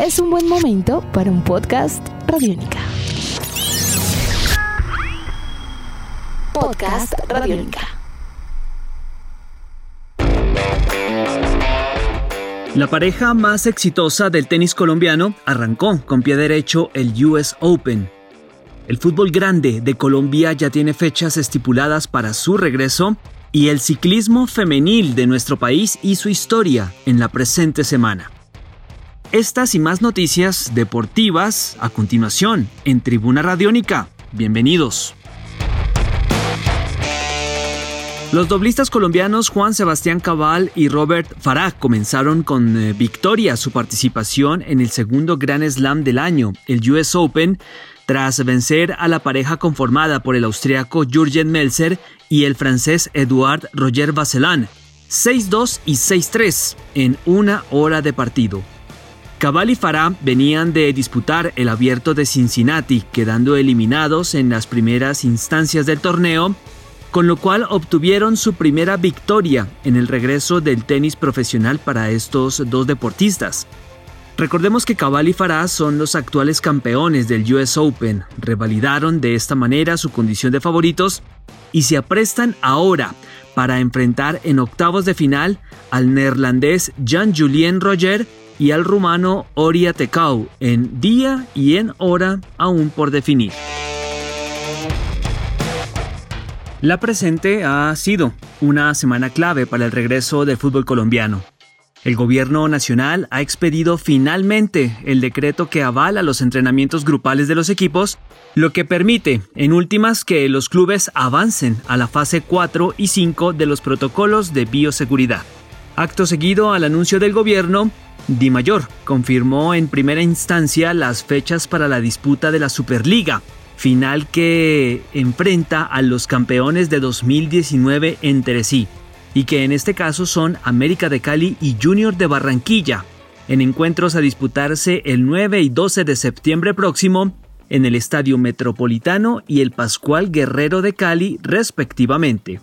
es un buen momento para un podcast Radiónica. Podcast Radiónica. La pareja más exitosa del tenis colombiano arrancó con pie derecho el US Open. El fútbol grande de Colombia ya tiene fechas estipuladas para su regreso y el ciclismo femenil de nuestro país hizo historia en la presente semana. Estas y más noticias deportivas a continuación en Tribuna Radiónica. Bienvenidos. Los doblistas colombianos Juan Sebastián Cabal y Robert Farah comenzaron con eh, victoria su participación en el segundo Grand Slam del año, el US Open, tras vencer a la pareja conformada por el austriaco Jürgen Melzer y el francés Edouard Roger Vasselin, 6-2 y 6-3 en una hora de partido. Cabal y Farah venían de disputar el abierto de Cincinnati, quedando eliminados en las primeras instancias del torneo, con lo cual obtuvieron su primera victoria en el regreso del tenis profesional para estos dos deportistas. Recordemos que Cabal y Farah son los actuales campeones del US Open, revalidaron de esta manera su condición de favoritos y se aprestan ahora para enfrentar en octavos de final al neerlandés Jean-Julien Roger y al rumano Oria Tecau en día y en hora aún por definir. La presente ha sido una semana clave para el regreso del fútbol colombiano. El gobierno nacional ha expedido finalmente el decreto que avala los entrenamientos grupales de los equipos, lo que permite, en últimas, que los clubes avancen a la fase 4 y 5 de los protocolos de bioseguridad. Acto seguido al anuncio del gobierno, Di Mayor confirmó en primera instancia las fechas para la disputa de la Superliga, final que enfrenta a los campeones de 2019 entre sí y que en este caso son América de Cali y Junior de Barranquilla, en encuentros a disputarse el 9 y 12 de septiembre próximo en el Estadio Metropolitano y el Pascual Guerrero de Cali respectivamente.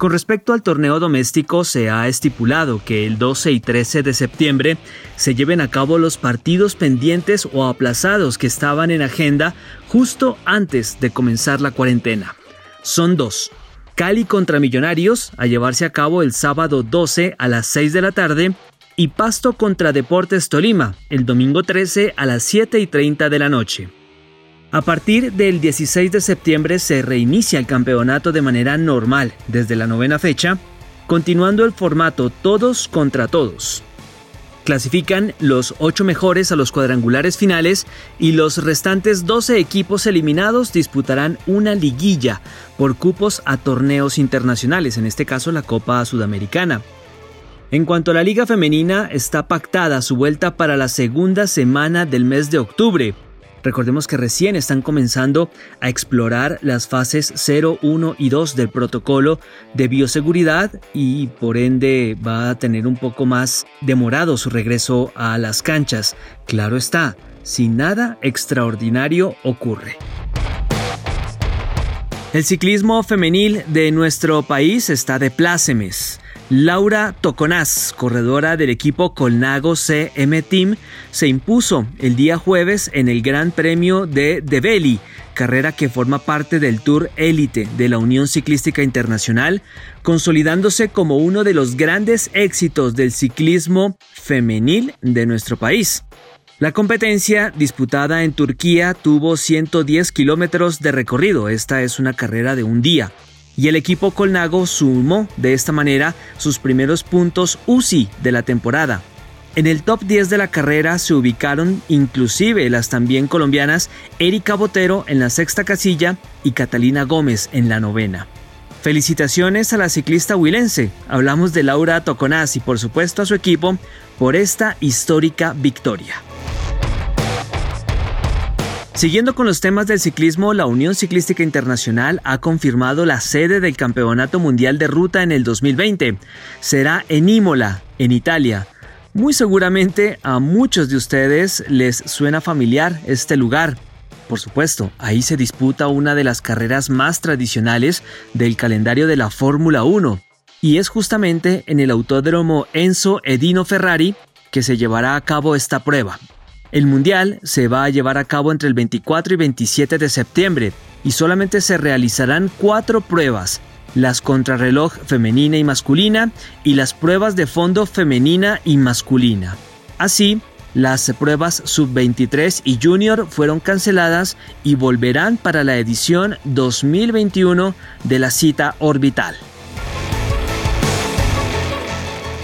Con respecto al torneo doméstico, se ha estipulado que el 12 y 13 de septiembre se lleven a cabo los partidos pendientes o aplazados que estaban en agenda justo antes de comenzar la cuarentena. Son dos. Cali contra Millonarios, a llevarse a cabo el sábado 12 a las 6 de la tarde, y Pasto contra Deportes Tolima, el domingo 13 a las 7 y 30 de la noche. A partir del 16 de septiembre se reinicia el campeonato de manera normal desde la novena fecha, continuando el formato todos contra todos. Clasifican los 8 mejores a los cuadrangulares finales y los restantes 12 equipos eliminados disputarán una liguilla por cupos a torneos internacionales, en este caso la Copa Sudamericana. En cuanto a la Liga Femenina, está pactada su vuelta para la segunda semana del mes de octubre. Recordemos que recién están comenzando a explorar las fases 0, 1 y 2 del protocolo de bioseguridad y por ende va a tener un poco más demorado su regreso a las canchas. Claro está, si nada extraordinario ocurre. El ciclismo femenil de nuestro país está de plácemes. Laura Toconaz, corredora del equipo Colnago CM Team, se impuso el día jueves en el Gran Premio de Develi, carrera que forma parte del Tour Élite de la Unión Ciclística Internacional, consolidándose como uno de los grandes éxitos del ciclismo femenil de nuestro país. La competencia, disputada en Turquía, tuvo 110 kilómetros de recorrido. Esta es una carrera de un día y el equipo Colnago sumó de esta manera sus primeros puntos UCI de la temporada. En el top 10 de la carrera se ubicaron inclusive las también colombianas Erika Botero en la sexta casilla y Catalina Gómez en la novena. Felicitaciones a la ciclista huilense. Hablamos de Laura Toconaz y por supuesto a su equipo por esta histórica victoria. Siguiendo con los temas del ciclismo, la Unión Ciclística Internacional ha confirmado la sede del Campeonato Mundial de Ruta en el 2020. Será en Imola, en Italia. Muy seguramente a muchos de ustedes les suena familiar este lugar. Por supuesto, ahí se disputa una de las carreras más tradicionales del calendario de la Fórmula 1, y es justamente en el autódromo Enzo Edino Ferrari que se llevará a cabo esta prueba. El Mundial se va a llevar a cabo entre el 24 y 27 de septiembre y solamente se realizarán cuatro pruebas, las contrarreloj femenina y masculina y las pruebas de fondo femenina y masculina. Así, las pruebas sub-23 y junior fueron canceladas y volverán para la edición 2021 de la cita orbital.